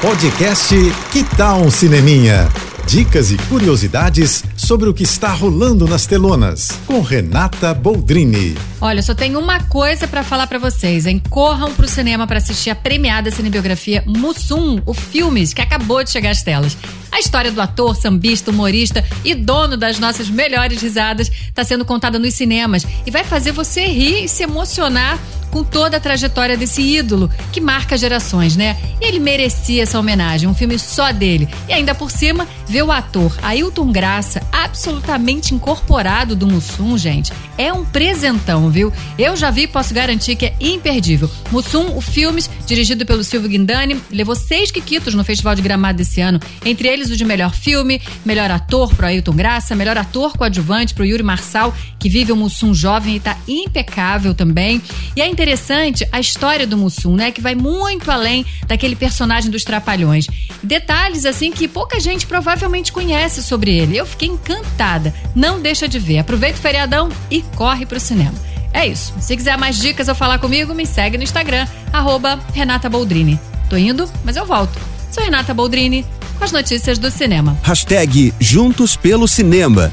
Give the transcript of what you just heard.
Podcast Que Tal um Cineminha? Dicas e curiosidades sobre o que está rolando nas telonas, com Renata Boldrini. Olha, só tenho uma coisa para falar para vocês, hein? Corram pro cinema para assistir a premiada cinebiografia Mussum, o filme que acabou de chegar às telas. A história do ator, sambista, humorista e dono das nossas melhores risadas está sendo contada nos cinemas e vai fazer você rir e se emocionar com toda a trajetória desse ídolo que marca gerações, né? Ele merecia essa homenagem, um filme só dele. E ainda por cima, ver o ator Ailton Graça absolutamente incorporado do Mussum, gente, é um presentão, viu? Eu já vi e posso garantir que é imperdível. Mussum, o filmes, dirigido pelo Silvio Guindani, levou seis quiquitos no Festival de Gramado desse ano, entre eles o de melhor filme, melhor ator pro Ailton Graça, melhor ator coadjuvante pro Yuri Marçal, que vive o Mussum jovem e tá impecável também. E é interessante a história do Mussum, né? Que vai muito além daquele personagem dos Trapalhões. Detalhes, assim, que pouca gente provavelmente conhece sobre ele. Eu fiquei encantada. Não deixa de ver. Aproveita o feriadão e corre pro cinema. É isso. Se quiser mais dicas ou falar comigo, me segue no Instagram, arroba Renata Boldrini. Tô indo, mas eu volto. Sou Renata Boldrini, com as notícias do cinema. Hashtag Juntos pelo Cinema.